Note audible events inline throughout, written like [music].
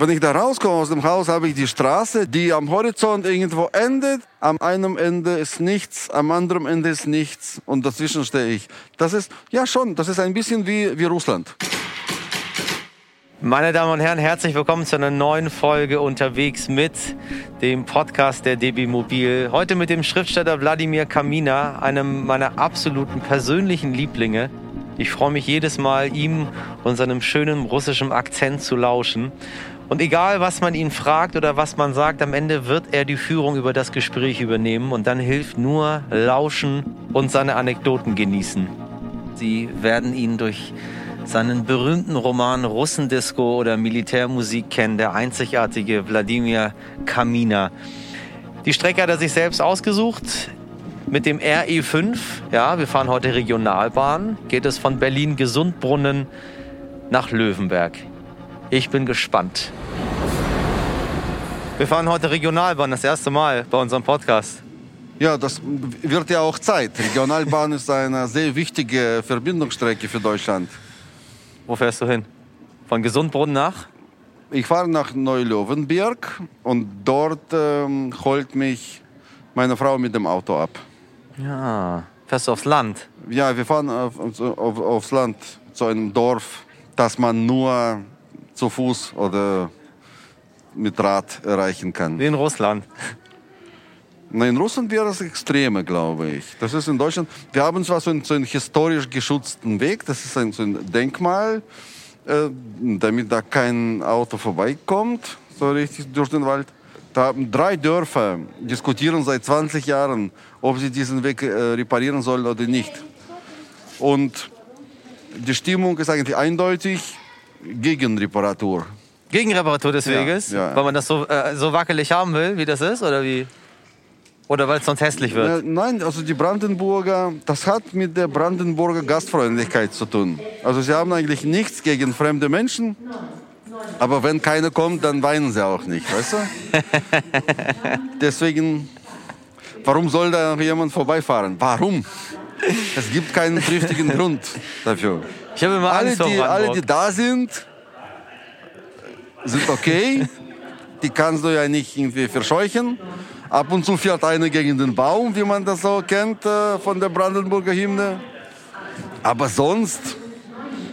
Wenn ich da rauskomme aus dem Haus, habe ich die Straße, die am Horizont irgendwo endet. Am einen Ende ist nichts, am anderen Ende ist nichts und dazwischen stehe ich. Das ist, ja schon, das ist ein bisschen wie, wie Russland. Meine Damen und Herren, herzlich willkommen zu einer neuen Folge unterwegs mit dem Podcast der DB Mobil. Heute mit dem Schriftsteller Wladimir Kamina, einem meiner absoluten persönlichen Lieblinge. Ich freue mich jedes Mal, ihm und seinem schönen russischen Akzent zu lauschen. Und egal, was man ihn fragt oder was man sagt, am Ende wird er die Führung über das Gespräch übernehmen und dann hilft nur Lauschen und seine Anekdoten genießen. Sie werden ihn durch seinen berühmten Roman Russendisco oder Militärmusik kennen, der einzigartige Wladimir Kamina. Die Strecke hat er sich selbst ausgesucht. Mit dem RE5, ja, wir fahren heute Regionalbahn, geht es von Berlin-Gesundbrunnen nach Löwenberg. Ich bin gespannt. Wir fahren heute Regionalbahn, das erste Mal bei unserem Podcast. Ja, das wird ja auch Zeit. Regionalbahn ist eine sehr wichtige Verbindungsstrecke für Deutschland. Wo fährst du hin? Von Gesundbrunnen nach? Ich fahre nach Neulöwenberg und dort ähm, holt mich meine Frau mit dem Auto ab. Ja, fährst du aufs Land? Ja, wir fahren auf, auf, aufs Land, zu einem Dorf, das man nur zu Fuß oder mit Rad erreichen kann. Wie in Russland. Na, in Russland wäre das Extreme, glaube ich. Das ist in Deutschland. Wir haben zwar so einen, so einen historisch geschützten Weg, das ist ein, so ein Denkmal, äh, damit da kein Auto vorbeikommt, so richtig durch den Wald. Da haben drei Dörfer diskutieren seit 20 Jahren, ob sie diesen Weg äh, reparieren sollen oder nicht. Und die Stimmung ist eigentlich eindeutig gegen Reparatur. Gegen Reparatur des Weges? Ja, ja. Weil man das so, äh, so wackelig haben will, wie das ist? Oder wie? Oder weil es sonst hässlich wird? Äh, Nein, also die Brandenburger, das hat mit der Brandenburger Gastfreundlichkeit zu tun. Also sie haben eigentlich nichts gegen fremde Menschen, aber wenn keiner kommt, dann weinen sie auch nicht, weißt du? [laughs] Deswegen, warum soll da noch jemand vorbeifahren? Warum? Es gibt keinen triftigen [laughs] Grund dafür. Ich habe immer Alle Angst die, alle, die da sind, sind okay. Die kannst du ja nicht irgendwie verscheuchen. Ab und zu fährt einer gegen den Baum, wie man das so kennt äh, von der Brandenburger Hymne. Aber sonst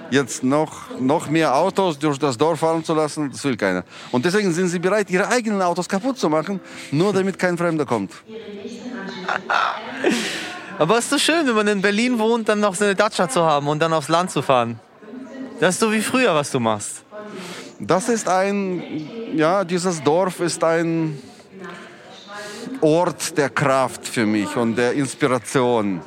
jetzt noch, noch mehr Autos durch das Dorf fahren zu lassen, das will keiner. Und deswegen sind sie bereit, ihre eigenen Autos kaputt zu machen, nur damit kein Fremder kommt. [laughs] Aber es ist so schön, wenn man in Berlin wohnt, dann noch so eine Dacia zu haben und dann aufs Land zu fahren. Das ist so wie früher, was du machst. Das ist ein, ja, dieses Dorf ist ein Ort der Kraft für mich und der Inspiration.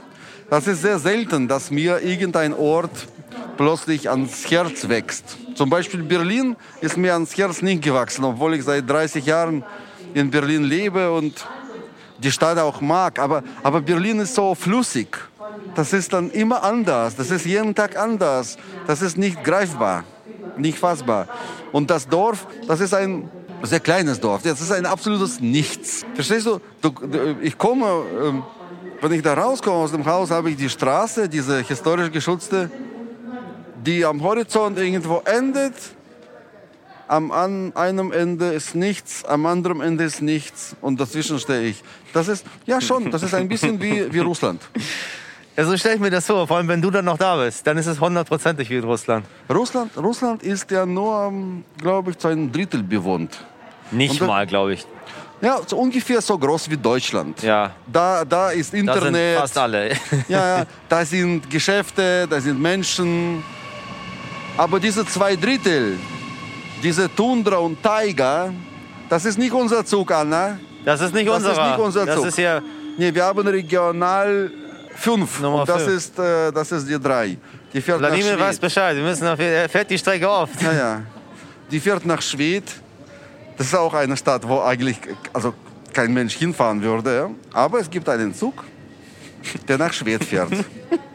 Das ist sehr selten, dass mir irgendein Ort plötzlich ans Herz wächst. Zum Beispiel Berlin ist mir ans Herz nicht gewachsen, obwohl ich seit 30 Jahren in Berlin lebe und die Stadt auch mag. Aber, aber Berlin ist so flüssig. Das ist dann immer anders. Das ist jeden Tag anders. Das ist nicht greifbar, nicht fassbar. Und das Dorf, das ist ein sehr kleines Dorf. Das ist ein absolutes Nichts. Verstehst du? du, du ich komme, ähm, wenn ich da rauskomme aus dem Haus, habe ich die Straße, diese historisch geschützte, die am Horizont irgendwo endet. Am an einem Ende ist nichts, am anderen Ende ist nichts und dazwischen stehe ich. Das ist, ja schon, das ist ein bisschen wie, wie Russland. [laughs] Ja, so stelle ich mir das vor. Vor allem, wenn du dann noch da bist, dann ist es hundertprozentig wie in Russland. Russland, Russland ist ja nur, glaube ich, zu einem Drittel bewohnt. Nicht dann- mal, glaube ich. Ja, so ungefähr so groß wie Deutschland. Ja, Da, da ist da sind Internet. fast alle. [laughs] Ja, da sind Geschäfte, da sind Menschen. Aber diese zwei Drittel, diese Tundra und Taiga, das ist nicht unser Zug, Anna. Das ist nicht Das ist nicht unser das Zug. ist hier Nee, wir haben Regional 5 Nummer und das fünf. ist, äh, das ist die 3. Die fährt Wladimir nach weiß. Bescheid. Wir müssen auf, er fährt die Strecke oft. Ja, ja. Die fährt nach Schwedt. Das ist auch eine Stadt, wo eigentlich also kein Mensch hinfahren würde. Aber es gibt einen Zug, der nach Schwedt fährt. [laughs]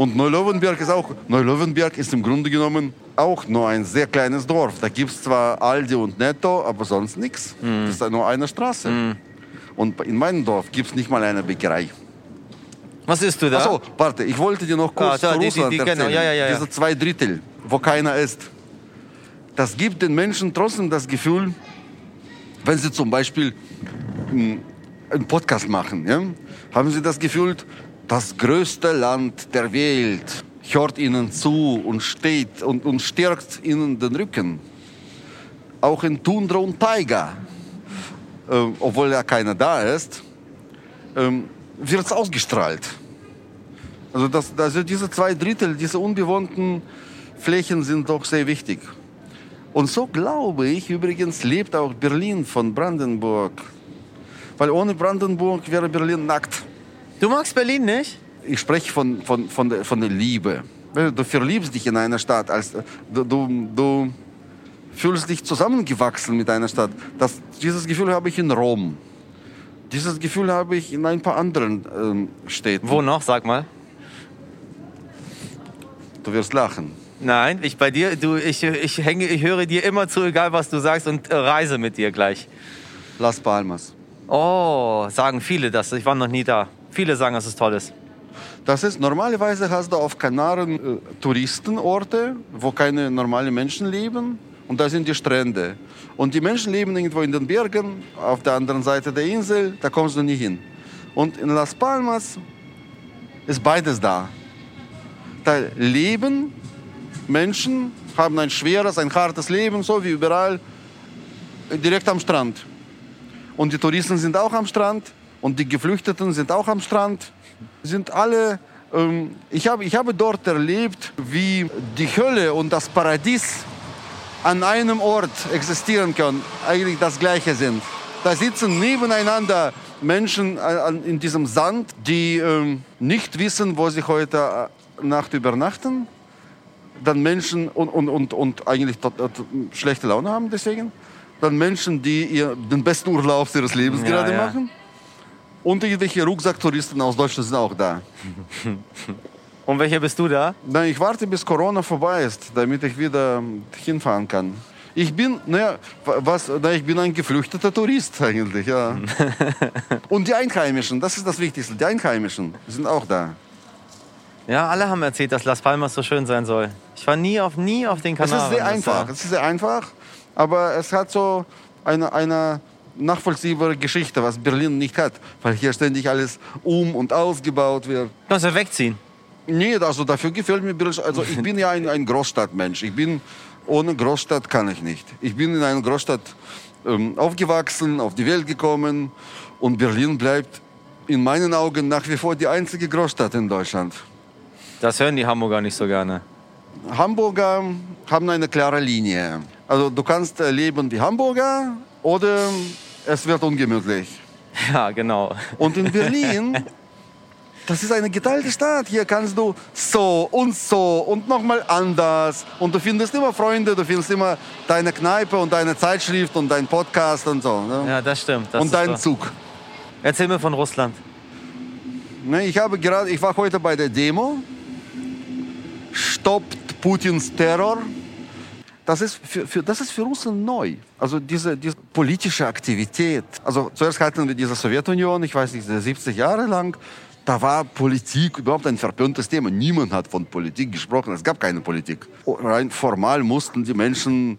Und Neulöwenberg ist auch, Neulöwenberg ist im Grunde genommen auch nur ein sehr kleines Dorf. Da gibt es zwar Aldi und Netto, aber sonst nichts. Das ist nur eine Straße. Und in meinem Dorf gibt es nicht mal eine Bäckerei. Was isst du da? Achso, warte, ich wollte dir noch kurz Ah, da, zu die- die- Russland die kennen- erzählen. ja, ja, ja, ja. Diese zwei Drittel, wo keiner ist. das gibt den Menschen trotzdem das Gefühl, wenn sie zum Beispiel hm, einen Podcast machen, ja, haben sie das Gefühl, das größte Land der Welt hört ihnen zu und steht und, und stärkt ihnen den Rücken. Auch in Tundra und Taiga, äh, obwohl ja keiner da ist, ähm, wird es ausgestrahlt. Also, das, also diese zwei Drittel, diese unbewohnten Flächen sind doch sehr wichtig. Und so glaube ich, übrigens lebt auch Berlin von Brandenburg. Weil ohne Brandenburg wäre Berlin nackt. Du magst Berlin nicht? Ich spreche von, von, von, der, von der Liebe. Du verliebst dich in eine Stadt. Als, du, du, du fühlst dich zusammengewachsen mit einer Stadt. Das, dieses Gefühl habe ich in Rom. Dieses Gefühl habe ich in ein paar anderen ähm, Städten. Wo noch, sag mal? Du wirst lachen. Nein, ich bei dir, du, ich, ich, hänge, ich höre dir immer zu, egal was du sagst, und äh, reise mit dir gleich. Las Palmas. Oh, sagen viele das. Ich war noch nie da. Viele sagen, dass es toll ist. Das ist, normalerweise hast du auf Kanaren äh, Touristenorte, wo keine normalen Menschen leben. Und da sind die Strände. Und die Menschen leben irgendwo in den Bergen, auf der anderen Seite der Insel, da kommst du nicht hin. Und in Las Palmas ist beides da. Da leben Menschen, haben ein schweres, ein hartes Leben, so wie überall, direkt am Strand. Und die Touristen sind auch am Strand und die Geflüchteten sind auch am Strand. Sind alle, ähm, ich, habe, ich habe dort erlebt, wie die Hölle und das Paradies an einem Ort existieren können, eigentlich das gleiche sind. Da sitzen nebeneinander Menschen in diesem Sand, die ähm, nicht wissen, wo sie heute äh, Nacht übernachten. Dann Menschen und, und, und, und eigentlich schlechte Laune haben deswegen. Dann Menschen, die ihr, den besten Urlaub ihres Lebens ja, gerade ja. machen. Und irgendwelche Rucksacktouristen aus Deutschland sind auch da. [laughs] Und welcher bist du da? Na, ich warte, bis Corona vorbei ist, damit ich wieder hinfahren kann. Ich bin, naja, was, na, ich bin ein geflüchteter Tourist eigentlich, ja. [laughs] Und die Einheimischen, das ist das Wichtigste. Die Einheimischen sind auch da. Ja, alle haben erzählt, dass Las Palmas so schön sein soll. Ich war nie auf, nie auf den Kanaren. Es ist sehr einfach. Es ist sehr einfach, aber es hat so eine, eine nachvollziehbare Geschichte, was Berlin nicht hat, weil hier ständig alles um und ausgebaut wird. Kannst du wegziehen? Nee, also dafür gefällt mir Berlin. Also ich bin ja ein, ein Großstadtmensch. Ich bin ohne Großstadt kann ich nicht. Ich bin in einer Großstadt ähm, aufgewachsen, auf die Welt gekommen und Berlin bleibt in meinen Augen nach wie vor die einzige Großstadt in Deutschland. Das hören die Hamburger nicht so gerne. Hamburger haben eine klare Linie. Also du kannst äh, leben wie Hamburger oder es wird ungemütlich. [laughs] Ja, genau. Und in Berlin [laughs] Das ist eine geteilte Stadt. Hier kannst du so und so und nochmal anders. Und du findest immer Freunde, du findest immer deine Kneipe und deine Zeitschrift und deinen Podcast und so. Ne? Ja, das stimmt. Das und deinen so. Zug. Erzähl mir von Russland. Ne, ich, habe gerade, ich war heute bei der Demo. Stoppt Putins Terror. Das ist für, für, das ist für Russen neu. Also diese, diese politische Aktivität. Also zuerst hatten wir diese Sowjetunion, ich weiß nicht, 70 Jahre lang da war Politik überhaupt ein verpöntes Thema. Niemand hat von Politik gesprochen. Es gab keine Politik. Rein formal mussten die Menschen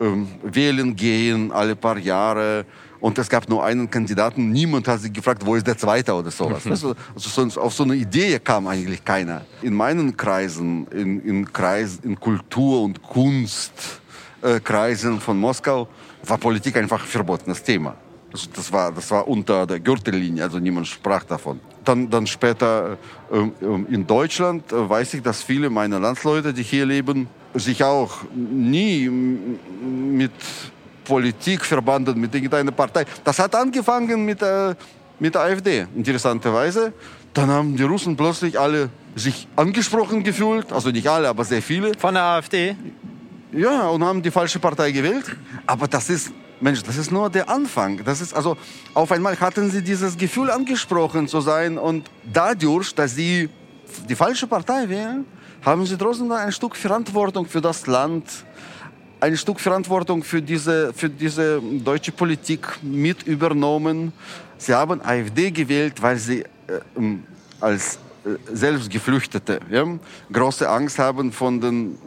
ähm, wählen gehen alle paar Jahre. Und es gab nur einen Kandidaten. Niemand hat sich gefragt, wo ist der Zweite oder sowas. also, also auf so eine Idee kam eigentlich keiner. In meinen Kreisen, in, in, Kreis, in Kultur- und Kunstkreisen äh, von Moskau, war Politik einfach ein verbotenes Thema. Das, das, war, das war unter der Gürtellinie, also niemand sprach davon. Dann, dann später äh, in Deutschland äh, weiß ich, dass viele meiner Landsleute, die hier leben, sich auch nie mit Politik verbanden, mit irgendeiner Partei. Das hat angefangen mit, äh, mit der AfD, interessanterweise. Dann haben die Russen plötzlich alle sich angesprochen gefühlt, also nicht alle, aber sehr viele. Von der AfD? Ja, und haben die falsche Partei gewählt. Aber das ist Mensch, das ist nur der Anfang. Das ist also auf einmal hatten sie dieses Gefühl angesprochen zu sein und dadurch, dass sie die falsche Partei wählen, haben sie trotzdem ein Stück Verantwortung für das Land, ein Stück Verantwortung für diese, für diese deutsche Politik mit übernommen. Sie haben AfD gewählt, weil sie äh, ähm, als äh, selbst Geflüchtete ja, große Angst haben von den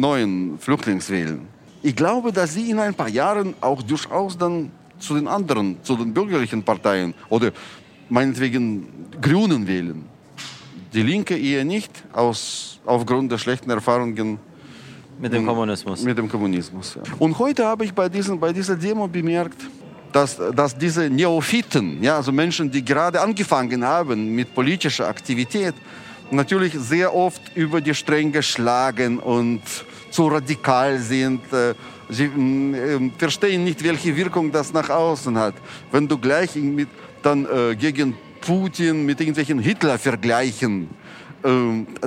neuen Flüchtlingswählen. ich glaube, dass sie in ein paar Jahren auch durchaus dann zu den anderen, zu den bürgerlichen Parteien oder meinetwegen Grünen wählen. Die Linke eher nicht, aus, aufgrund der schlechten Erfahrungen Mit dem Kommunismus. mit dem Kommunismus. Ja. Und heute habe ich bei, diesen, bei dieser Demo bemerkt, dass, dass diese Neophyten, ja, also Menschen, die gerade angefangen haben mit politischer Aktivität, natürlich sehr oft über die Stränge schlagen und zu radikal sind. Äh, Sie äh, verstehen nicht, welche Wirkung das nach außen hat. Wenn du gleich mit, dann äh, gegen Putin mit irgendwelchen Hitler-Vergleichen äh,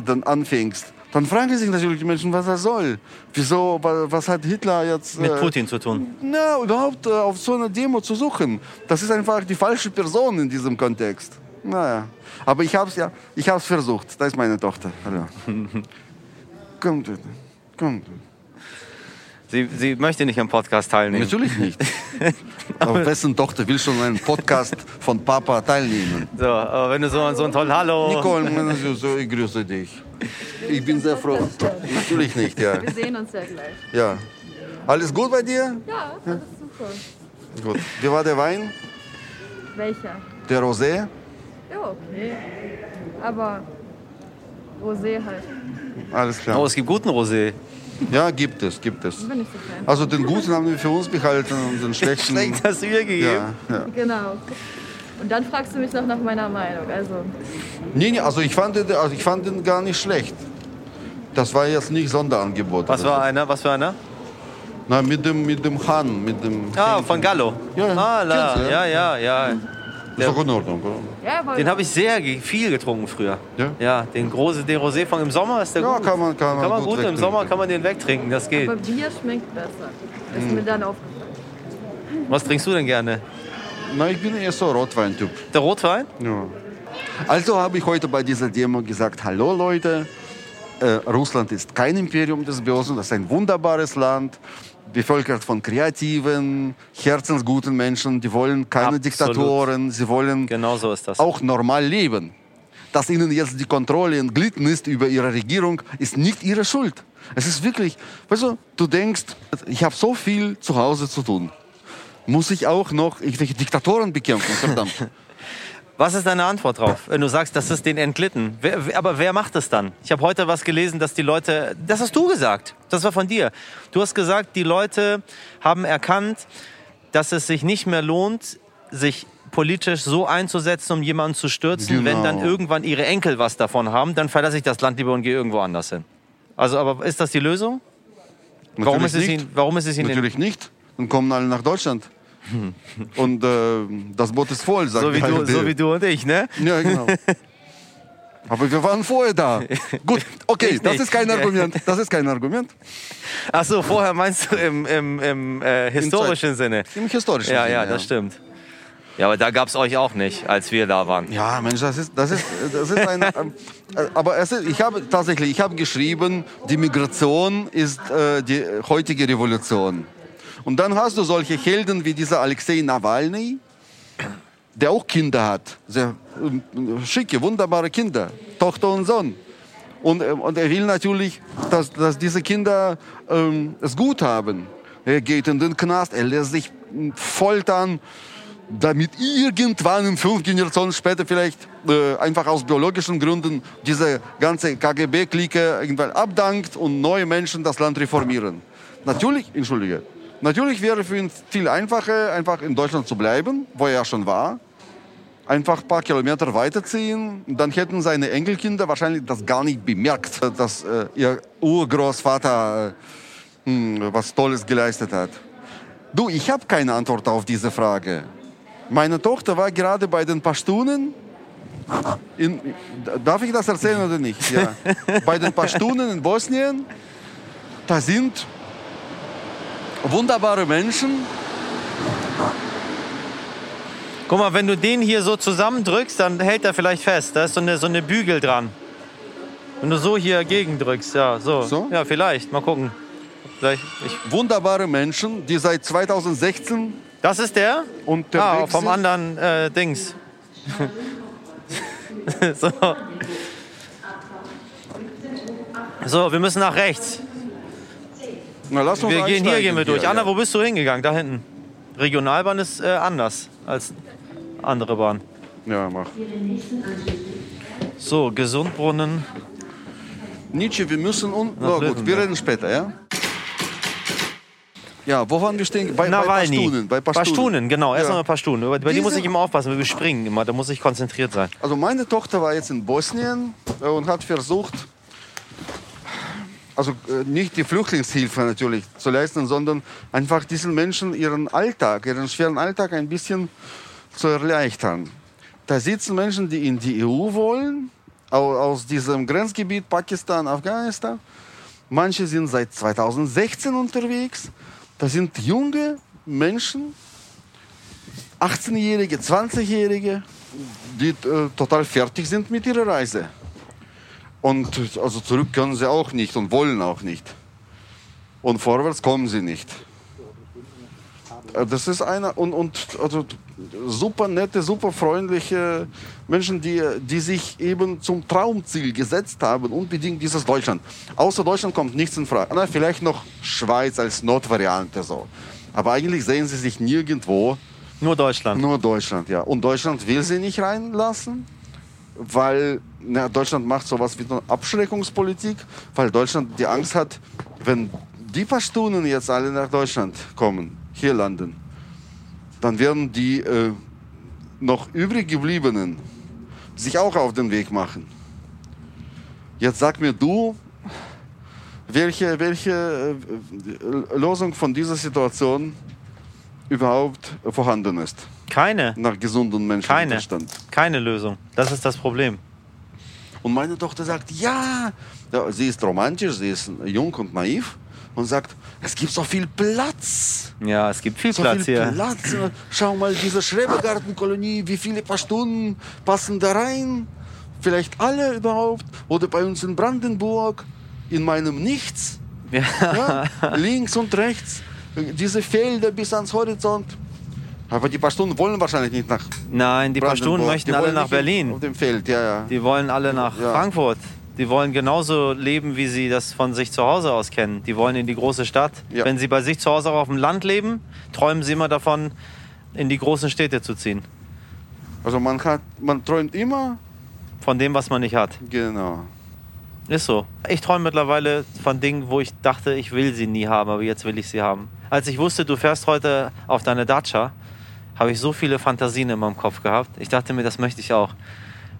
dann anfängst, dann fragen sich natürlich die Menschen, was das soll. Wieso, wa- was hat Hitler jetzt... Mit äh, Putin zu tun. na, überhaupt äh, auf so einer Demo zu suchen, das ist einfach die falsche Person in diesem Kontext. Naja, aber ich habe es ja, ich habe es versucht. Da ist meine Tochter. Hallo. [laughs] Kommt, bitte. kommt. Sie, sie möchte nicht am Podcast teilnehmen. Natürlich nicht. [laughs] aber wessen Tochter will schon einen Podcast von Papa teilnehmen? So, aber wenn du so, so ein toll Hallo. Nicole, ich grüße dich. Ich bin sehr froh. Natürlich nicht, ja. Wir sehen uns ja gleich. ja. Alles gut bei dir? Ja, das ist super. Gut. Wie war der Wein? Welcher? Der Rosé? Ja, okay. Aber Rosé halt. Alles klar. Oh, es gibt guten Rosé. Ja, gibt es, gibt es. Bin nicht so. Also den guten haben wir für uns behalten und den [laughs] schlechten. Schlecht hast du ihr gegeben. Ja, ja. Genau. Und dann fragst du mich noch nach meiner Meinung. Also, Nee, nee, also ich fand, den, also ich fand den gar nicht schlecht. Das war jetzt nicht Sonderangebot. Was war einer? Was für einer? Na, mit dem, mit dem Hahn, mit dem. Ah, von Gallo. Ja, Ah, la. kennst du, ja, ja? ja, ja. Ist doch in Ordnung, oder? ja, aber Den habe ich sehr ge- viel getrunken früher. Ja? Ja, den große, den Rosé von im Sommer ist der Ja, gut. kann man- kann man gut gut Im wegtrinken. Sommer kann man den wegtrinken, das geht. aber Bier schmeckt besser. Ist Hm. mir dann aufgefallen. Was trinkst du denn gerne? Na, ich bin eher so Rotwein-Typ. Der Rotwein? Ja. Also habe ich heute bei dieser Demo gesagt: Hallo Leute, äh, Russland ist kein Imperium des Bösen, das ist ein wunderbares Land, bevölkert von kreativen, herzensguten Menschen, die wollen keine Absolut. Diktatoren, sie wollen Genau so ist das. auch normal leben. Dass ihnen jetzt die Kontrolle entglitten ist über ihre Regierung, ist nicht ihre Schuld. Es ist wirklich, weißt du, du denkst, ich habe so viel zu Hause zu tun. Muss ich auch noch irgendwelche Diktatoren bekämpfen? Verdammt. [laughs] Was ist deine Antwort drauf, wenn du sagst, das ist denen entglitten? Wer, aber wer macht es dann? Ich habe heute was gelesen, dass die Leute, das hast du gesagt, das war von dir. Du hast gesagt, die Leute haben erkannt, dass es sich nicht mehr lohnt, sich politisch so einzusetzen, um jemanden zu stürzen. Wenn Genau. dann irgendwann ihre Enkel was davon haben, dann verlasse ich das Land lieber und gehe irgendwo anders hin. Also, aber ist das die Lösung? Warum ist, Natürlich es nicht. ihnen, warum ist es ihnen Natürlich nicht. Dann kommen alle nach Deutschland. [laughs] Und äh, das Boot ist voll, sagt so wie, du, so wie du und ich, ne? Ja, genau. [laughs] Aber wir waren vorher da. Gut, okay, das ist kein Argument. Das ist kein Argument. Ach so, vorher meinst du im, im, im äh, historischen Sinne? Im historischen Ja, Sinne, ja, das stimmt. Ja, aber da gab es euch auch nicht, als wir da waren. Ja, Mensch, das ist, das ist, das ist ein. [laughs] äh, aber ist, ich habe tatsächlich, ich habe geschrieben, die Migration ist äh, die heutige Revolution. Und dann hast du solche Helden wie dieser Alexei Nawalny, der auch Kinder hat, sehr ähm, schicke, wunderbare Kinder, Tochter und Sohn. Und, ähm, und er will natürlich, dass, dass diese Kinder ähm, es gut haben. Er geht in den Knast, er lässt sich ähm, foltern, damit irgendwann in fünf Generationen später vielleicht äh, einfach aus biologischen Gründen diese ganze KGB-Clique irgendwann abdankt und neue Menschen das Land reformieren. Natürlich, entschuldige, natürlich wäre für ihn viel einfacher, einfach in Deutschland zu bleiben, wo er ja schon war. Einfach ein paar Kilometer weiterziehen, dann hätten seine Enkelkinder wahrscheinlich das gar nicht bemerkt, dass äh, ihr Urgroßvater äh, hm, was Tolles geleistet hat. Du, ich habe keine Antwort auf diese Frage. Meine Tochter war gerade bei den Pashtunen. In, darf ich das erzählen oder nicht? Ja. [laughs] bei den Pashtunen in Bosnien. Da sind wunderbare Menschen. Guck mal, wenn du den hier so zusammendrückst, dann hält er vielleicht fest. Da ist so eine, so eine Bügel dran. Wenn du so hier gegendrückst, ja, so. So? Ja, vielleicht. Mal gucken. Vielleicht, ich, Wunderbare Menschen, die seit 2016 das ist der? unterwegs Ah, vom anderen äh, Dings. [laughs] so. so, wir müssen nach rechts. Na, lass uns Wir gehen hier gehen wir durch. hier, Anna, ja. wo bist du hingegangen? Da hinten. Regionalbahn ist äh, anders als andere Bahn. Ja, mach. So, Gesundbrunnen. Nietzsche, wir müssen und. Na gut, wir reden später, ja? Ja, wo waren wir stehen? Bei, bei Nawalny. Pashtunen. Bei Pashtunen. Pashtunen, genau. Erst Ja. Pashtunen. Bei bei die muss ich immer aufpassen, wir springen immer. Da muss ich konzentriert sein. Also meine Tochter war jetzt in Bosnien äh, und hat versucht, also äh, nicht die Flüchtlingshilfe natürlich zu leisten, sondern einfach diesen Menschen ihren Alltag, ihren schweren Alltag ein bisschen zu erleichtern. Da sitzen Menschen, die in die EU wollen, au- aus diesem Grenzgebiet Pakistan, Afghanistan. Manche sind seit 2016 unterwegs. Das sind junge Menschen, 18-Jährige, 20-Jährige, die äh, total fertig sind mit ihrer Reise. Und also zurück können sie auch nicht und wollen auch nicht. Und vorwärts kommen sie nicht. Äh, Das ist einer und, und also super nette, super freundliche Menschen, die, die sich eben zum Traumziel gesetzt haben, unbedingt dieses Deutschland. Außer Deutschland kommt nichts in Frage. Na, vielleicht noch Schweiz als Notvariante so. Aber eigentlich sehen sie sich nirgendwo Nur Deutschland. nur Deutschland, ja. Und Deutschland will sie nicht reinlassen, weil na, Deutschland macht sowas wie eine Abschreckungspolitik, weil Deutschland die Angst hat, wenn die Pashtunen jetzt alle nach Deutschland kommen, hier landen, dann werden die äh, noch übrig gebliebenen sich auch auf den Weg machen. Jetzt sag mir du, welche, welche äh, Lösung von dieser Situation überhaupt vorhanden ist. Keine. Nach gesundem Keine. Menschenverstand. Keine Lösung. Das ist das Problem. Und meine Tochter sagt, ja, sie ist romantisch, sie ist jung und naiv und sagt, es gibt so viel Platz. Ja, es gibt viel So Platz viel hier. Platz. Schau mal, diese Schrebergartenkolonie, wie viele paar Stunden passen da rein? Vielleicht alle überhaupt? Oder bei uns in Brandenburg, in meinem Nichts. Ja. Ja, links und rechts, diese Felder bis ans Horizont. Aber die Pashtunen wollen wahrscheinlich nicht nach Nein, die Brandenburg. möchten Die alle nach Berlin. Auf dem Feld, ja, ja. Die wollen alle nach Ja. Frankfurt. Die wollen genauso leben, wie sie das von sich zu Hause aus kennen. Die wollen in die große Stadt. Ja. Wenn sie bei sich zu Hause auch auf dem Land leben, träumen sie immer davon, in die großen Städte zu ziehen. Also man hat, man träumt immer, Von dem, was man nicht hat. genau. Ist so. Ich träume mittlerweile von Dingen, wo ich dachte, ich will sie nie haben, aber jetzt will ich sie haben. Als ich wusste, du fährst heute auf deine Dacia, habe ich so viele Fantasien in meinem Kopf gehabt. Ich dachte mir, das möchte ich auch.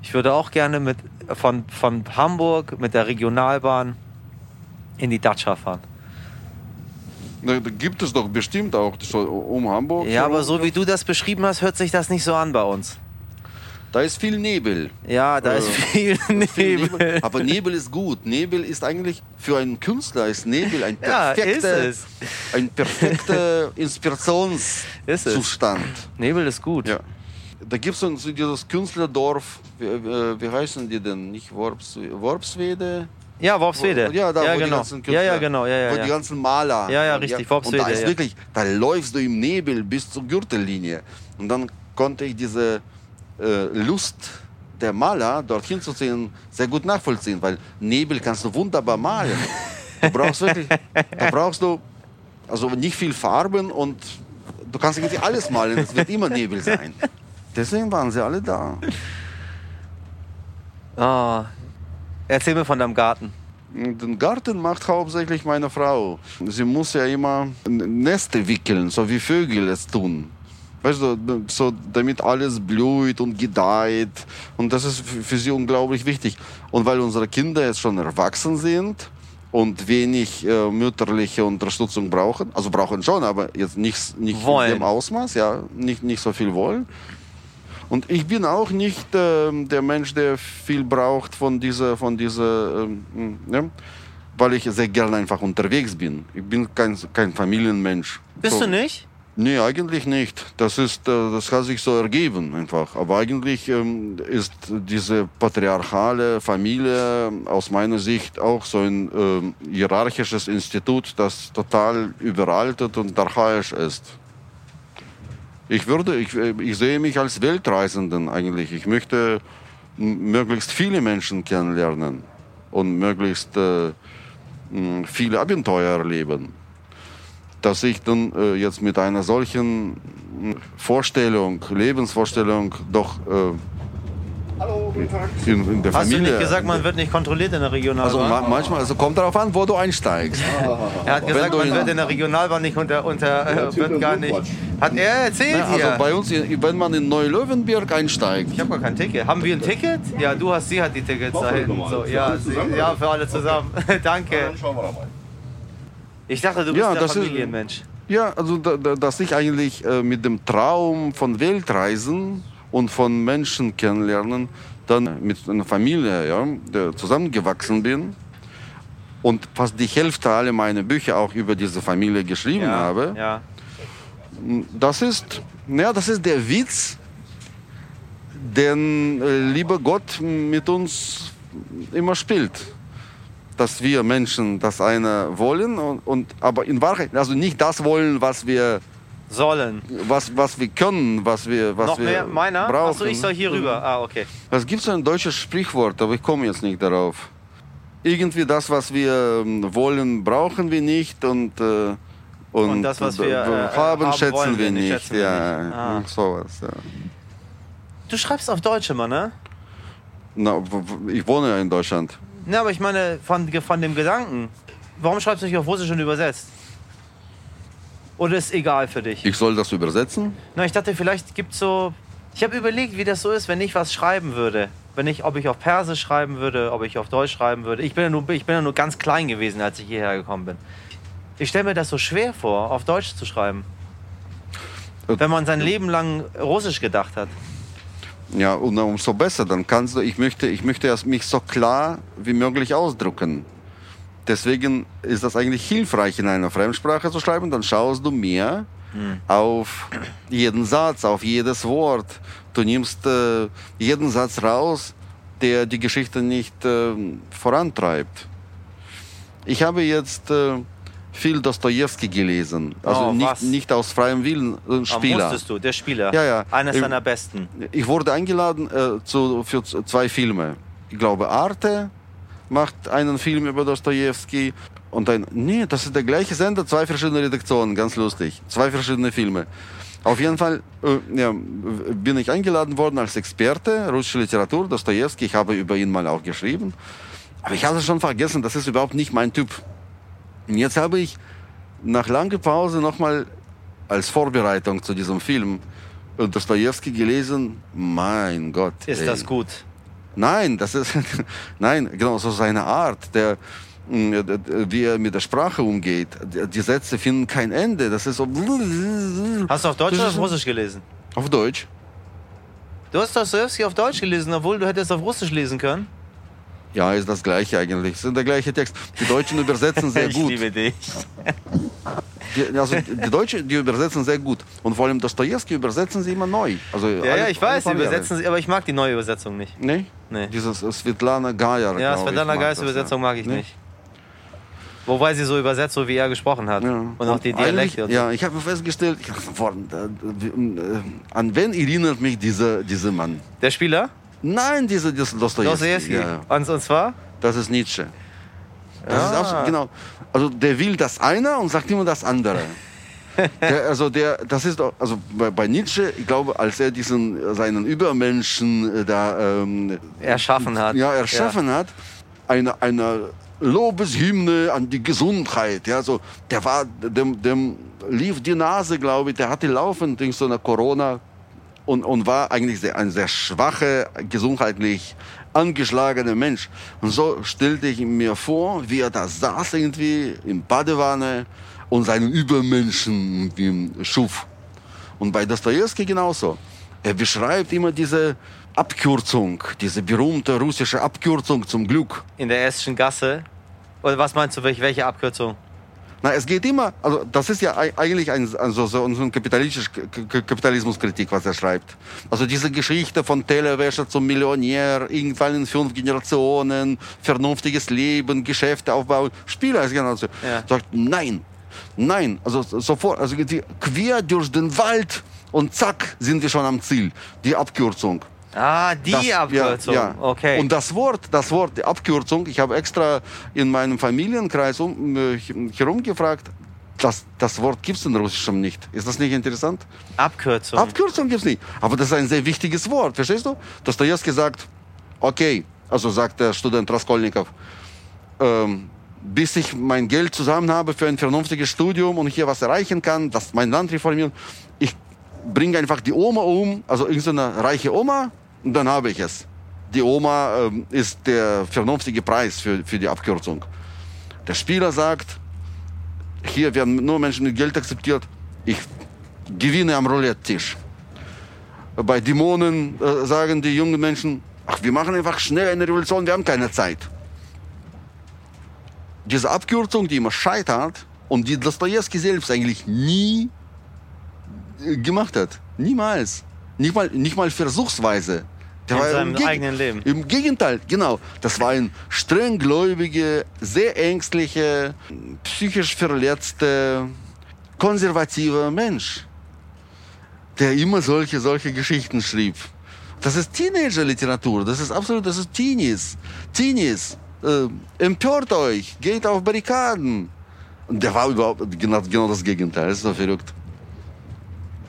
Ich würde auch gerne mit, von, von Hamburg mit der Regionalbahn in die Dacia fahren. Da, gibt es doch bestimmt auch so um Hamburg. Ja, aber so wie du das beschrieben hast, hört sich das nicht so an bei uns. Da ist viel Nebel. Ja, da Äh, ist viel Viel Nebel. Aber Nebel ist gut. Nebel ist eigentlich für einen Künstler ist Nebel ein [laughs] Ja, perfekter, ist ein perfekter Ist. Inspirationszustand. Nebel ist gut. Ja. Da gibt es so dieses Künstlerdorf, wie, äh, wie heißen die denn? Nicht Worps, Worpswede? Ja, Worpswede. Ja, da ja, wo die genau. ganzen ja, Künstler, ja, genau. Ja, ja, wo ja. die ganzen Maler. Ja, ja, richtig, Und Worpswede, da ist ja. wirklich, da läufst du im Nebel bis zur Gürtellinie. Und dann konnte ich diese Lust der Maler, dorthin zu ziehen, sehr gut nachvollziehen, weil Nebel kannst du wunderbar malen. Du brauchst wirklich, da brauchst du also nicht viel Farben und du kannst irgendwie alles malen, es wird immer Nebel sein. Deswegen waren sie alle da. Ah, erzähl mir von deinem Garten. Den Garten macht hauptsächlich meine Frau. Sie muss ja immer Neste wickeln, so wie Vögel es tun. Weißt du, so damit alles blüht und gedeiht. Und das ist für sie unglaublich wichtig. Und weil unsere Kinder jetzt schon erwachsen sind und wenig äh, mütterliche Unterstützung brauchen, also brauchen schon, aber jetzt nicht, nicht Wollen. in dem Ausmaß, ja, nicht, nicht so viel wollen. Und ich bin auch nicht ähm, der Mensch, der viel braucht von dieser, von dieser, ähm, ne? weil ich sehr gerne einfach unterwegs bin. Ich bin kein, kein Familienmensch. Bist so. du nicht? Nee, eigentlich nicht. Das, ist, äh, das hat sich so ergeben einfach. Aber eigentlich ähm, ist diese patriarchale Familie aus meiner Sicht auch so ein ähm, hierarchisches Institut, das total überaltet und archaisch ist. Ich würde, ich, äh, ich sehe mich als Weltreisenden eigentlich. Ich möchte möglichst viele Menschen kennenlernen und möglichst äh, viele Abenteuer erleben. Dass ich dann äh, jetzt mit einer solchen Vorstellung, Lebensvorstellung doch äh, in, in der Hast du Familie. nicht gesagt, man wird nicht kontrolliert in der also Regionalbahn? ma manchmal, also kommt darauf an, wo du einsteigst. [laughs] er hat gesagt, du man wird in der Regionalbahn nicht unter, unter äh, wird gar nicht. Hat er erzählt hier? also bei uns, wenn man in Neulöwenberg einsteigt, ich habe gar kein Ticket. Haben wir ein Ticket? Ja, du hast, sie hat die Tickets da hinten. So, ja, sie, ja, für alle zusammen. [laughs] Danke. Ich dachte, du bist Ja, der das ist- Familienmensch. Ja, also da, da, dass ich eigentlich äh, mit dem Traum von Weltreisen und von Menschen kennenlernen, dann mit einer Familie ja, zusammengewachsen bin und fast die Hälfte aller meiner Bücher auch über diese Familie geschrieben Ja, habe. ja. Das ist, ja, das ist der Witz, den äh, lieber Gott mit uns immer spielt. Dass wir Menschen das eine wollen, und, und, aber in Wahrheit, also nicht das wollen, was wir, Sollen. was, was wir können, was wir, was Noch wir mehr? Meiner? brauchen. Achso, ich soll hier rüber. Ah, okay. Es gibt so ein deutsches Sprichwort, aber ich komme jetzt nicht darauf. Irgendwie das, was wir ähm, wollen, brauchen wir nicht und, äh, und, Und das, was äh, wir, äh, haben, haben schätzen wir nicht, schätzen wir ja, nicht. Ah. sowas. Ja. Du schreibst auf Deutsch immer, ne? Na, ich wohne ja in Deutschland. Ne, aber ich meine von, von dem Gedanken. Warum schreibst du nicht auf Russisch und übersetzt? Oder ist egal für dich? Ich soll das übersetzen? Na, ich dachte, vielleicht gibt's so. Ich habe überlegt, wie das so ist, wenn ich was schreiben würde. Wenn ich, ob ich auf Persisch schreiben würde, ob ich auf Deutsch schreiben würde. Ich bin ja nur, ich bin ja nur ganz klein gewesen, als ich hierher gekommen bin. Ich stelle mir das so schwer vor, auf Deutsch zu schreiben. Äh, Wenn man sein Leben lang Russisch gedacht hat. Ja, und umso besser. Dann kannst du, ich möchte, ich möchte erst mich so klar wie möglich ausdrücken. Deswegen ist das eigentlich hilfreich, in einer Fremdsprache zu schreiben. Dann schaust du mehr auf jeden Satz, auf jedes Wort. Du nimmst äh, jeden Satz raus, der die Geschichte nicht äh, vorantreibt. Ich habe jetzt äh, viel Dostoevsky gelesen. Also Oh, nicht, nicht aus freiem Willen, äh, Aber Spieler. Musstest du, der Spieler. Ja, ja. Eines Ähm, seiner besten. Ich wurde eingeladen äh, zu, für zwei Filme. Ich glaube, Arte macht einen Film über Dostoevsky. Und ein, nee, das ist der gleiche Sender, zwei verschiedene Redaktionen, ganz lustig. Zwei verschiedene Filme. Auf jeden Fall äh, ja, bin ich eingeladen worden als Experte, russische Literatur, Dostoevsky. Ich habe über ihn mal auch geschrieben. Aber ich hatte schon vergessen, das ist überhaupt nicht mein Typ. Und jetzt habe ich nach langer Pause nochmal als Vorbereitung zu diesem Film Dostoevsky gelesen. Mein Gott. Ist ey. das gut? Nein, das ist [laughs] nein, genau so seine Art, der mh, d- d- wie er mit der Sprache umgeht. Die- Sätze finden kein Ende. Das ist so. Hast du auf Deutsch oder auf Russisch gelesen? Auf Deutsch. Du hast Dostoevsky auf Deutsch gelesen, obwohl du hättest auf Russisch lesen können. Ja, ist das gleiche eigentlich. Es ist der gleiche Text. Die Deutschen übersetzen sehr [laughs] ich gut. liebe dich. Die, also die Deutschen, die übersetzen sehr gut. Und vor allem Dostoevsky übersetzen sie immer neu. Also Ja, ja, alle- ich weiß, sie übersetzen sie, aber ich mag die neue Übersetzung nicht. Nee? Nee. Dieses Svetlana Gajar. Ja, ich, Svetlana das, Übersetzung ja. mag ich Nee? nicht. Wobei sie so übersetzt, so wie er gesprochen hat. Ja. Und auch die Dialekte. So. Ja, ich habe festgestellt, ich äh, an wen erinnert mich dieser, dieser Mann? Der Spieler? Nein, dieser dieser Dostoevsky. Ja, Und, und zwar? das ist Nietzsche. Das ist Ah. absolut, genau. Also der will das eine und sagt immer das andere. [laughs] der, also der, das ist doch, also bei, bei Nietzsche, ich glaube, als er diesen seinen Übermenschen äh, da ähm, Erschaffen hat. ja, erschaffen hat, eine, eine Lobeshymne an die Gesundheit. Ja, so, der war, dem, dem lief die Nase, glaube ich, der hatte laufend so einer Corona und, und war eigentlich sehr, ein sehr schwacher, gesundheitlich angeschlagener Mensch. Und so stellte ich mir vor, wie er da saß irgendwie im Badewanne und seinen Übermenschen schuf. Und bei Dostoevsky genauso. Er beschreibt immer diese Abkürzung, diese berühmte russische Abkürzung zum Glück. In der Esschen Gasse. Oder was meinst du, welche Abkürzung? Na, es geht immer, also das ist ja ei- eigentlich ein, also so ein kapitalistische Kapitalismuskritik, was er schreibt. Also diese Geschichte von Tellerwäscher zum Millionär, irgendwann in fünf Generationen, vernünftiges Leben, Geschäfte aufbauen, Spieler ist genauso. Ja. Sagt, nein, nein, also sofort, also quer durch den Wald und zack, sind wir schon am Ziel. Die Abkürzung. Ah, die Das- Abkürzung. Ja, ja. Okay. Und das Wort, das Wort, die Abkürzung, ich habe extra in meinem Familienkreis um, herumgefragt, das, das Wort gibt es in Russischem nicht. Ist das nicht interessant? Abkürzung. Abkürzung gibt es nicht. Aber das ist ein sehr wichtiges Wort, verstehst du? Dostoevsky sagt, okay, also sagt der Student Raskolnikow, ähm, bis ich mein Geld zusammen habe für ein vernünftiges Studium und hier was erreichen kann, das mein Land reformieren, ich bringe einfach die Oma um, also irgendeine reiche Oma, und dann habe ich es. Die Oma ähm, ist der vernünftige Preis für, für die Abkürzung. Der Spieler sagt, hier werden nur Menschen mit Geld akzeptiert, ich gewinne am Roulette-Tisch. Bei Dämonen äh, sagen die jungen Menschen, ach, wir machen einfach schnell eine Revolution, wir haben keine Zeit. Diese Abkürzung, die immer scheitert und die Dostoevsky selbst eigentlich nie äh, gemacht hat. Niemals. Nicht mal, nicht mal versuchsweise. Der In seinem im Geg- eigenen Leben. Im Gegenteil, genau. Das war ein strenggläubige, sehr ängstliche, psychisch verletzte, konservativer Mensch, der immer solche, solche Geschichten schrieb. Das ist Teenager-Literatur. Das ist absolut, das ist Teenies. Teenies, äh, empört euch, geht auf Barrikaden. Und der war überhaupt genau, genau das Gegenteil. Das ist so verrückt.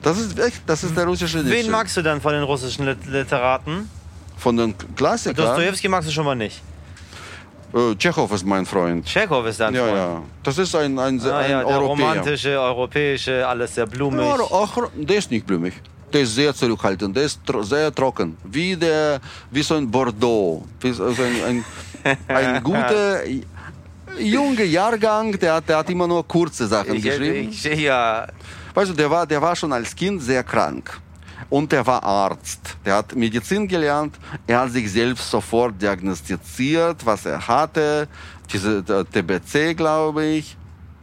Das ist echt, das ist der russische Wen Nietzsche. magst du dann von den russischen Lit Literaten? Von den Klassikern. Dostojewski magst du schon mal nicht. Äh, Tschechow ist mein Freund. Tschechow ist dein Ja, Freund. ja. Das ist ein, ein, Ah, ein ja, der Europäer. romantische, europäische, alles sehr blumig. Ja, auch, der ist nicht blumig. Der ist sehr zurückhaltend, der ist tro sehr trocken. Wie, der, wie so ein Bordeaux. Wie so ein, ein, ein [laughs] guter, junger Jahrgang, der, hat- der hat immer nur kurze Sachen ich, geschrieben. ich, ja, Weißt du, der war, der war schon als Kind sehr krank. Und der war Arzt. Der hat Medizin gelernt. Er hat sich selbst sofort diagnostiziert, was er hatte. Diese TBC, glaube ich.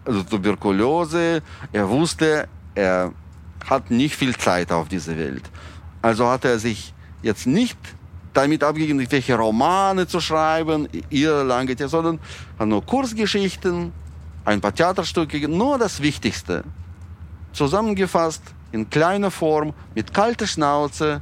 Also Tuberkulose. Er wusste, er hat nicht viel Zeit auf dieser Welt. Also hat er sich jetzt nicht damit abgegeben, irgendwelche Romane zu schreiben, irrlange, sondern hat nur Kurzgeschichten, ein paar Theaterstücke, nur das Wichtigste zusammengefasst in kleiner Form mit kalter Schnauze,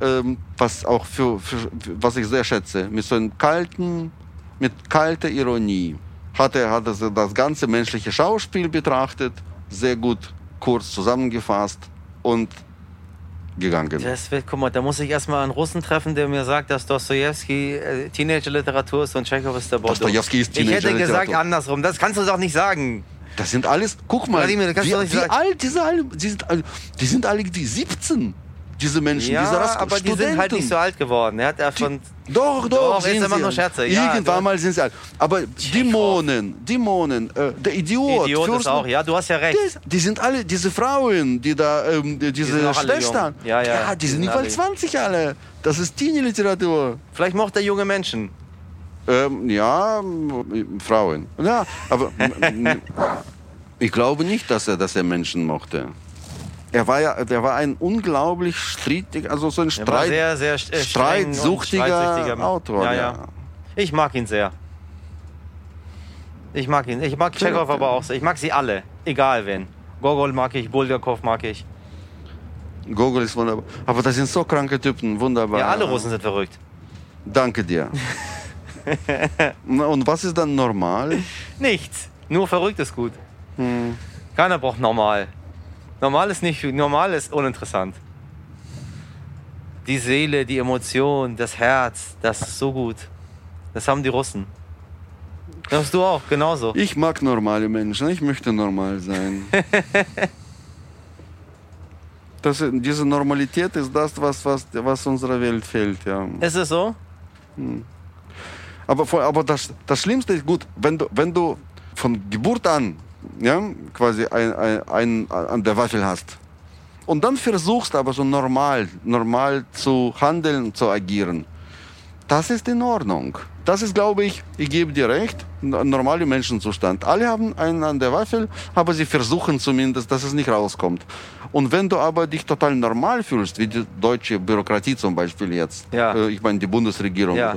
ähm, was auch für, für, was ich sehr schätze, mit so einem kalten, mit kalter Ironie hat er hat er das ganze menschliche Schauspiel betrachtet, sehr gut kurz zusammengefasst und gegangen. das wird, guck mal, da muss ich erstmal einen Russen treffen, der mir sagt, dass Dostojewski äh, Teenager-Literatur ist und Tschechow ist der Bordeaux. Dostojewski ist Ich hätte gesagt Teenager-Literatur. andersrum. Das kannst du doch nicht sagen. Das sind alles, guck mal, Wladimir, kannst wie, doch wie alt diese alle, die sind, alle- die sind alle die 17, diese Menschen, diese Ja, Ras- aber die sind halt nicht so alt geworden. Er hat ja von. Doch, doch, Doch, sind jetzt alt. Scherze. Ja, Irgendwann doch. mal sind sie alt. Aber Dämonen, Dämonen, äh, der Idiot, Idiot ist Fürsten, auch, ja, du hast ja recht. die, die sind alle, diese Frauen, die da, ähm, die, diese alle Schwestern, jung. Ja, ja, die, die sind sind nicht mal alle- 20 alle. Das ist Teenie-Literatur. Vielleicht mochte er junge Menschen. Ähm, ja, Frauen. Ja, aber ich glaube nicht, dass er, dass er Menschen mochte. Er war ja, der war ein unglaublich strittig, also so ein Er Streit, sehr, sehr äh, streitsuchtiger streitsüchtiger. Autor. Ja, ja. ja. Ich mag ihn sehr. Ich mag ihn. Ich mag Tschechow aber auch sehr. Ich mag sie alle. Egal wen. Gogol mag ich, Bulgakov mag ich. Gogol ist wunderbar. Aber das sind so kranke Typen, wunderbar. Ja, alle Russen sind verrückt. Danke dir. [laughs] Und was ist dann normal? Nichts. Nur verrückt ist gut. Hm. Keiner braucht normal. Normal ist nicht, normal ist uninteressant. Die Seele, die Emotion, das Herz, das ist so gut. Das haben die Russen. Das hast du auch, genauso. Ich mag normale Menschen, ich möchte normal sein. [laughs] Das, diese Normalität ist das, was, was, was unserer Welt fehlt. Ja. Ist es so? Aber, aber das, das Schlimmste ist gut, wenn du, wenn du von Geburt an ja, quasi ein, ein, ein, an der Waffel hast und dann versuchst aber so normal, normal zu handeln, zu agieren, das ist in Ordnung. Das ist, glaube ich, ich gebe dir recht, normaler Menschenzustand. Alle haben einen an der Waffel, aber sie versuchen zumindest, dass es nicht rauskommt. Und wenn du aber dich total normal fühlst, wie die deutsche Bürokratie zum Beispiel jetzt, Ja. äh, ich meine die Bundesregierung, Ja.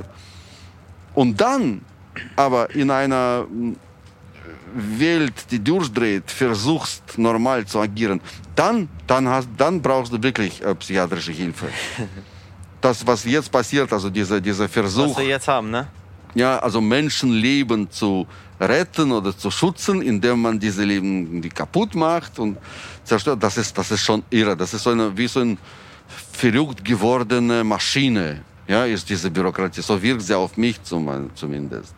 Und dann aber in einer mm, Welt, die durchdreht, versuchst normal zu agieren, dann, dann, hast, dann brauchst du wirklich äh, psychiatrische Hilfe. [laughs] Das, was jetzt passiert, also dieser, dieser Was Versuch, wir jetzt haben, ne? ja, also Menschenleben zu retten oder zu schützen, indem man diese Leben die kaputt macht und zerstört. Das ist, das ist schon irre. Das ist so eine, wie so eine verrückt gewordene Maschine. Ja, ist diese Bürokratie. So wirkt sie auf mich zum, zumindest.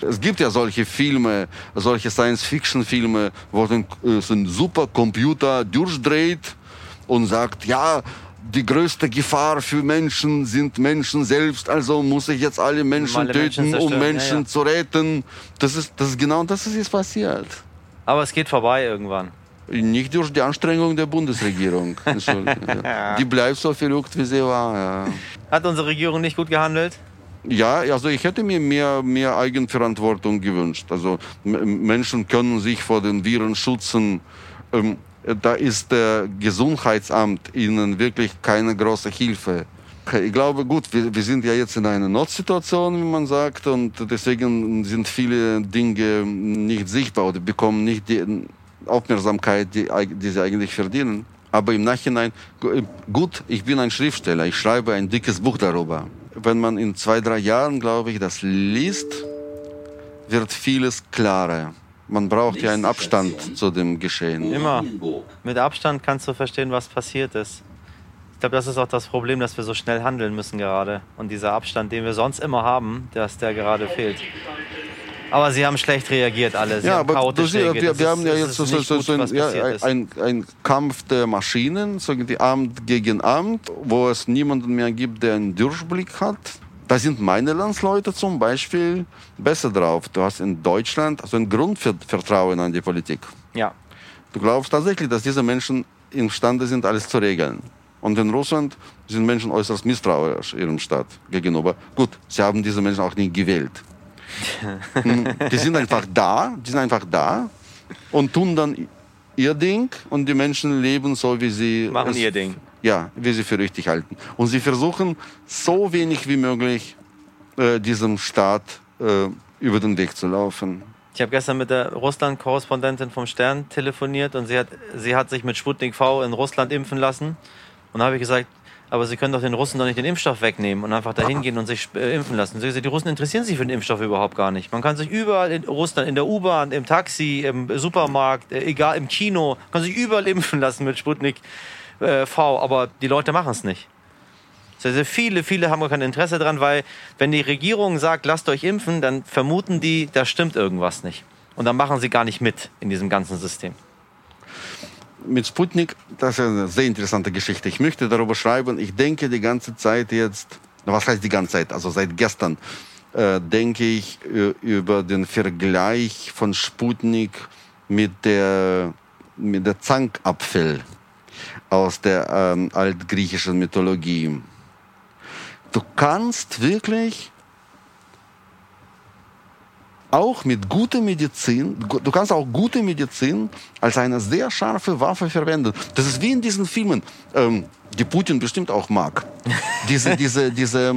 Es gibt ja solche Filme, solche Science-Fiction-Filme, wo ein, äh, so ein Supercomputer durchdreht und sagt, ja, die größte Gefahr für Menschen sind Menschen selbst, also muss ich jetzt alle Menschen alle töten, Menschen um Menschen ja, ja. zu retten. Das ist, das ist genau das ist jetzt passiert. Aber es geht vorbei irgendwann. Nicht durch die Anstrengung der Bundesregierung. Die bleibt so verrückt, wie sie war. Ja. Hat unsere Regierung nicht gut gehandelt? Ja, also ich hätte mir mehr, mehr Eigenverantwortung gewünscht. Also Menschen können sich vor den Viren schützen. Ähm, da ist der Gesundheitsamt ihnen wirklich keine große Hilfe. Ich glaube, gut, wir, wir sind ja jetzt in einer Notsituation, wie man sagt, und deswegen sind viele Dinge nicht sichtbar oder bekommen nicht die Aufmerksamkeit, die, die sie eigentlich verdienen. Aber im Nachhinein, gut, ich bin ein Schriftsteller, ich schreibe ein dickes Buch darüber. Wenn man in zwei, drei Jahren, glaube ich, das liest, wird vieles klarer. Man braucht ja einen Abstand zu dem Geschehen. Immer. Mit Abstand kannst du verstehen, was passiert ist. Ich glaube, das ist auch das Problem, dass wir so schnell handeln müssen gerade. Und dieser Abstand, den wir sonst immer haben, dass der gerade fehlt. Aber sie haben schlecht reagiert alle. Sie ja, haben aber du wir, wir ist- haben ja jetzt so, so, so, gut, so ein, ja, ein, ein Kampf der Maschinen, so die Amt gegen Amt, wo es niemanden mehr gibt, der einen Durchblick hat. Da sind meine Landsleute zum Beispiel besser drauf. Du hast in Deutschland also ein Grundvertrauen an die Politik. Ja. Du glaubst tatsächlich, dass diese Menschen imstande sind, alles zu regeln. Und in Russland sind Menschen äußerst misstrauisch ihrem Staat gegenüber. Gut, sie haben diese Menschen auch nicht gewählt. Hm, die sind einfach da, die sind einfach da und tun dann ihr Ding und die Menschen leben so, wie sie Machen es- ihr Ding. Ja, wie sie für richtig halten. Und sie versuchen so wenig wie möglich äh, diesem Staat äh, über den Weg zu laufen. Ich habe gestern mit der Russland-Korrespondentin vom Stern telefoniert und sie hat, sie hat sich mit Sputnik V in Russland impfen lassen. Und da habe ich gesagt, aber Sie können doch den Russen doch nicht den Impfstoff wegnehmen und einfach dahin gehen und sich äh, impfen lassen. Gesagt, die Russen interessieren sich für den Impfstoff überhaupt gar nicht. Man kann sich überall in Russland, in der U-Bahn, im Taxi, im Supermarkt, äh, egal, im Kino, kann sich überall [laughs] impfen lassen mit Sputnik äh, V. Aber die Leute machen es nicht. Sehr viele, viele haben gar kein Interesse dran, weil wenn die Regierung sagt, lasst euch impfen, dann vermuten die, da stimmt irgendwas nicht. Und dann machen sie gar nicht mit in diesem ganzen System. Mit Sputnik, das ist eine sehr interessante Geschichte. Ich möchte darüber schreiben. Ich denke die ganze Zeit jetzt, was heißt die ganze Zeit? Also seit gestern äh, denke ich äh, über den Vergleich von Sputnik mit der, mit der Zankapfel aus der ähm, altgriechischen Mythologie. Du kannst wirklich auch mit guter Medizin, du kannst auch gute Medizin als eine sehr scharfe Waffe verwenden. Das ist wie in diesen Filmen, ähm, die Putin bestimmt auch mag. Diese, [laughs] diese, diese,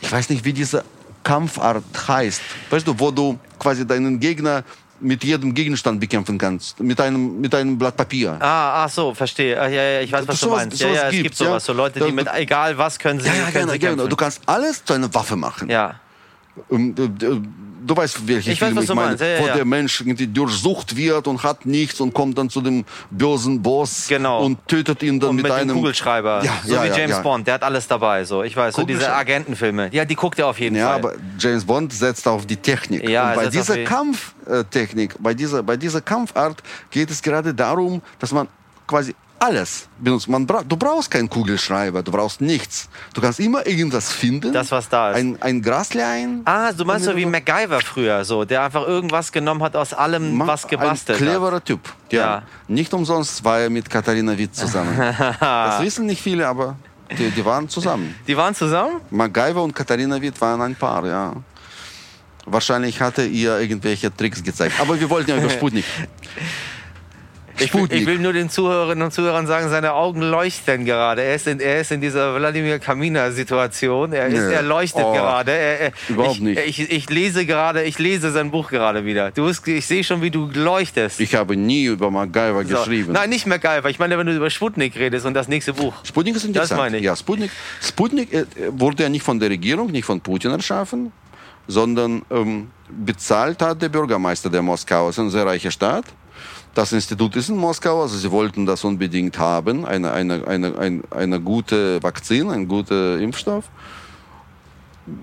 ich weiß nicht, wie diese Kampfart heißt. Weißt du, wo du quasi deinen Gegner mit jedem Gegenstand bekämpfen kannst. Mit einem, mit einem Blatt Papier. Ah, ach so, verstehe. Ah, ja, ja, ich weiß, was du Sowas- meinst. Ja, ja, es gibt gibt's, ja. sowas. So Leute, die Da- mit egal was können sie, Ja, ja, können genau, sie genau. kämpfen. Du kannst alles zu einer Waffe machen. Ja. Ähm, äh, äh, Du weißt, welche Ich weiß, Filme was ich du meine, meinst. Ja, ja, wo ja. der Mensch irgendwie durchsucht wird und hat nichts und kommt dann zu dem bösen Boss Genau. und tötet ihn dann Und mit, mit, einem Kugelschreiber. Ja, so ja, wie ja, James ja. Bond, der hat alles dabei. So, ich weiß, so diese. Agentenfilme. Ja, die guckt er auf jeden Ja, Fall. aber James Bond setzt auf die Technik. Ja, und bei dieser die- Kampftechnik, bei dieser, bei dieser Kampfart geht es gerade darum, dass man quasi alles benutzt. Man bra du brauchst keinen Kugelschreiber, du brauchst nichts. Du kannst immer irgendwas finden. Das, was da ist. Ein, ein Graslein. ah, du meinst so wie MacGyver früher, so, der einfach irgendwas genommen hat aus allem, Ma- was gebastelt Ein hat. cleverer Typ. Ja. Ja. Nicht umsonst war er mit Katharina Witt zusammen. [laughs] das wissen nicht viele, aber die, die waren zusammen. Die waren zusammen? MacGyver und Katharina Witt waren ein Paar, ja. Wahrscheinlich hatte ihr irgendwelche Tricks gezeigt. Aber wir wollten ja über [laughs] Sputnik. Ich ich will nur den Zuhörerinnen und Zuhörern sagen, seine Augen leuchten gerade. Er ist in, er ist in dieser Wladimir Kamina-Situation. Er, Nee. er leuchtet Oh, gerade. Er, er, überhaupt ich, nicht. Ich, ich lese gerade, ich lese sein Buch gerade wieder. Du bist, ich sehe schon, wie du leuchtest. Ich habe nie über MacGyver So. geschrieben. Nein, nicht MacGyver. Ich meine, wenn du über Sputnik redest und das nächste Buch. Sputnik ist interessant. meine ich. Ja, Sputnik, Sputnik äh, wurde ja nicht von der Regierung, nicht von Putin erschaffen, sondern ähm, bezahlt hat der Bürgermeister der Moskau. Es ist eine sehr reiche Stadt. Das Institut ist in Moskau, also sie wollten das unbedingt haben, eine, eine, eine, eine, eine gute Vakzin, ein guter Impfstoff.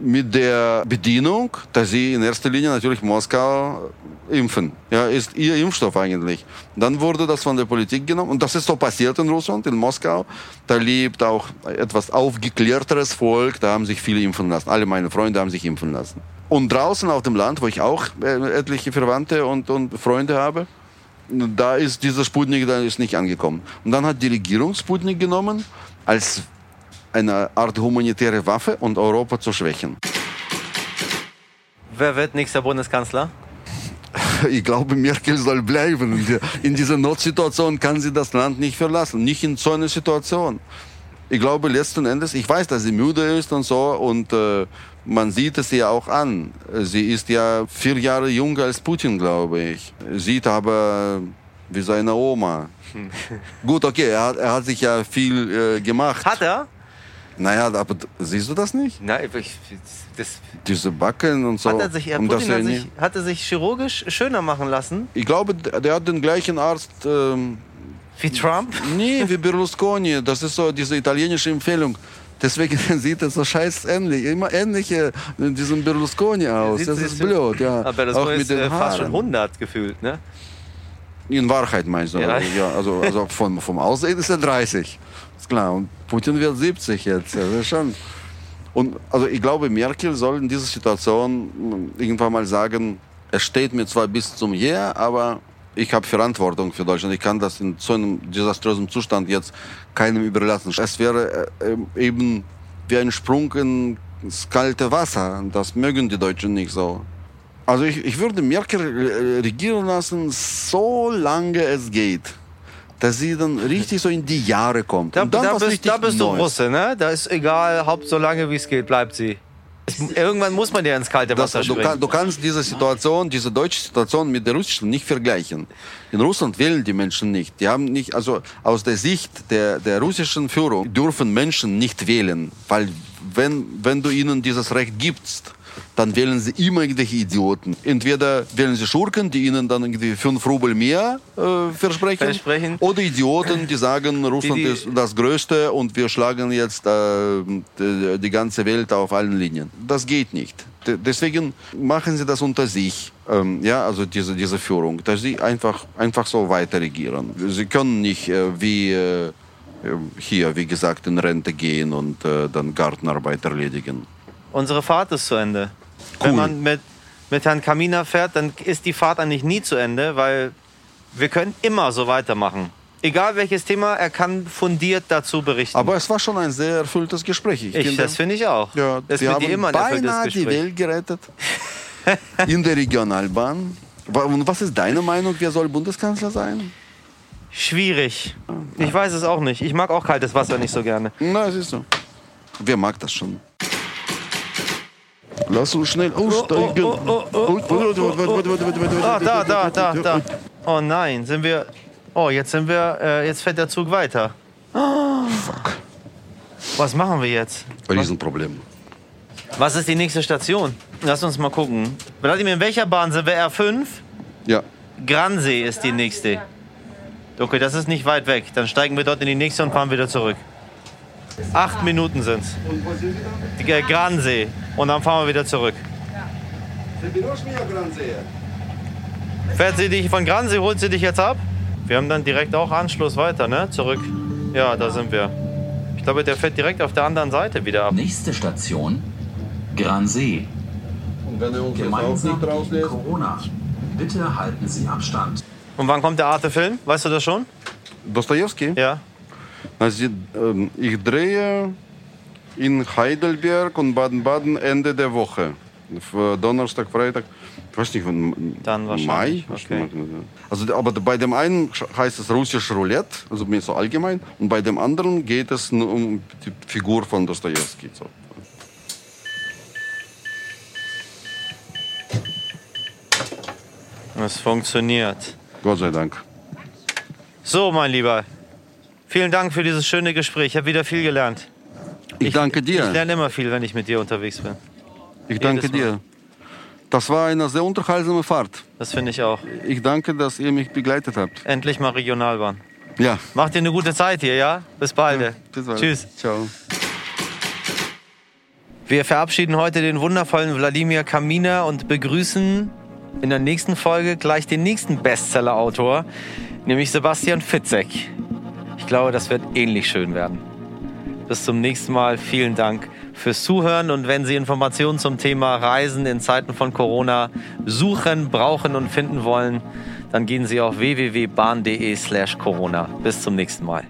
Mit der Bedienung, dass sie in erster Linie natürlich Moskau impfen. Ja, ist ihr Impfstoff eigentlich. Dann wurde das von der Politik genommen und das ist so passiert in Russland, in Moskau. Da lebt auch etwas aufgeklärteres Volk, da haben sich viele impfen lassen. Alle meine Freunde haben sich impfen lassen. Und draußen auf dem Land, wo ich auch äh, etliche Verwandte und, und Freunde habe, da ist dieser Sputnik da ist nicht angekommen. Und dann hat die Regierung Sputnik genommen als eine Art humanitäre Waffe und Europa zu schwächen. Wer wird nächster Bundeskanzler? [laughs] Ich glaube, Merkel soll bleiben. In, dieser Notsituation kann sie das Land nicht verlassen. Nicht in so einer Situation. Ich glaube, letzten Endes, ich weiß, dass sie müde ist und so und äh, man sieht es ihr auch an. Sie ist ja vier Jahre jünger als Putin, glaube ich. Sieht aber wie seine Oma. [laughs] Gut, okay, er hat, er hat sich ja viel äh, gemacht. Hat er? Naja, aber siehst du das nicht? Nein, ich, das, Diese Backen und so. hat er sich, Herr dass Putin hat sich, hat er sich chirurgisch schöner machen lassen? ich glaube, der hat den gleichen Arzt. Ähm, Wie Trump? nee, wie Berlusconi. Das ist so diese italienische Empfehlung. Deswegen [laughs] sieht er so scheiß ähnlich, immer ähnliche diesem Berlusconi aus. Sieht- Das ist schon- blöd, ja. Aber das Auch ist mit den äh, fast schon Haaren. 100 gefühlt, ne? In Wahrheit meinst du? Ja. Also, ja, also, also vom, vom Aussehen ist er 30. Ist klar. Und Putin wird 70 jetzt. Das ist schon. Und also ich glaube, Merkel soll in dieser Situation mm, irgendwann mal sagen, es steht mir zwar bis zum Hier, aber ich habe Verantwortung für Deutschland. Ich kann das in so einem desaströsen Zustand jetzt keinem überlassen. Es wäre äh, eben wie ein Sprung ins kalte Wasser. Das mögen die Deutschen nicht so. Also ich, ich würde Merkel äh, regieren lassen, so lange es geht. Dass sie dann richtig so in die Jahre kommt. Da, da bist, da bist du. Russe, ne? Da ist egal, Haupt so lange wie es geht, bleibt sie. Es, irgendwann muss man ja ins kalte Das, Wasser du, springen. kann, du kannst diese Situation, diese deutsche Situation mit der russischen nicht vergleichen. In Russland wählen die Menschen nicht. Die haben nicht, also aus der Sicht der, der russischen Führung dürfen Menschen nicht wählen, weil wenn, wenn du ihnen dieses Recht gibst, dann wählen sie immer irgendwelche Idioten. Entweder wählen sie Schurken, die ihnen dann irgendwie fünf Rubel mehr äh, versprechen, Versprechen. oder Idioten, die sagen, Russland die- ist das Größte und wir schlagen jetzt äh, die, die ganze Welt auf allen Linien. Das geht nicht. De- Deswegen machen sie das unter sich, ähm, ja, also diese, diese Führung, dass sie einfach, einfach so weiter regieren. Sie können nicht äh, wie äh, hier, wie gesagt, in Rente gehen und äh, dann Gartenarbeit erledigen. Unsere Fahrt ist zu Ende. Wenn Cool. man mit, mit Herrn Kaminer fährt, dann ist die Fahrt eigentlich nie zu Ende, weil wir können immer so weitermachen. Egal welches Thema, er kann fundiert dazu berichten. Aber es war schon ein sehr erfülltes Gespräch. Ich ich, finde, das finde ich auch. ja, das wir haben immer ein beinahe die. Welt gerettet. [laughs] In der Regionalbahn. Und was ist deine Meinung? Wer soll Bundeskanzler sein? Schwierig. Ich weiß es auch nicht. Ich mag auch kaltes Wasser nicht so gerne. Na, siehst du. Wer mag das schon? Lass uns schnell aussteigen. oh, oh, oh, Ah, da, da, da, da. Oh nein, sind wir. Oh, jetzt sind wir. Äh, jetzt fährt der Zug weiter. Fuck. Was machen wir jetzt? Riesenproblem. Was ist die nächste Station? Lass uns mal gucken. Wladimir, in welcher Bahn sind wir? R5? Ja. Gransee ist die nächste. Okay, das ist nicht weit weg. Dann steigen wir dort in die nächste und fahren wieder zurück. Acht Minuten sind's. Die äh, Gransee. Und dann fahren wir wieder zurück. Fährt sie dich von Gransee, holt sie dich jetzt ab? Wir haben dann direkt auch Anschluss weiter, ne? Zurück. Ja, da sind wir. Ich glaube, der fährt direkt auf der anderen Seite wieder ab. Nächste Station Gransee. Und wenn er uns Gemeinsam gegen Corona. Bitte halten Sie Abstand. Und wann kommt der Arte-Film? Weißt du das schon? Dostojewski? Ja. Ich drehe in Heidelberg und Baden-Baden Ende der Woche. Donnerstag, Freitag, ich weiß nicht. Dann Mai? okay. Also, aber bei dem einen heißt es russisch Roulette, also mehr so allgemein, und bei dem anderen geht es nur um die Figur von Dostojewski. So. Es funktioniert. Gott sei Dank. So, mein Lieber. Vielen Dank für dieses schöne Gespräch. Ich habe wieder viel gelernt. Ich, danke dir. Ich lerne immer viel, wenn ich mit dir unterwegs bin. Ich danke Mal. dir. Das war eine sehr unterhaltsame Fahrt. Das finde ich auch. Ich danke, dass ihr mich begleitet habt. Endlich mal Regionalbahn. Ja. Macht dir eine gute Zeit hier, ja? Bis bald. Bis bald. Tschüss. Ciao. Wir verabschieden heute den wundervollen Wladimir Kaminer und begrüßen in der nächsten Folge gleich den nächsten Bestseller-Autor, nämlich Sebastian Fitzek. Ich glaube, das wird ähnlich schön werden. Bis zum nächsten Mal. Vielen Dank fürs Zuhören und wenn Sie Informationen zum Thema Reisen in Zeiten von Corona suchen, brauchen und finden wollen, dann gehen Sie auf www.bahn.de/corona. Bis zum nächsten Mal.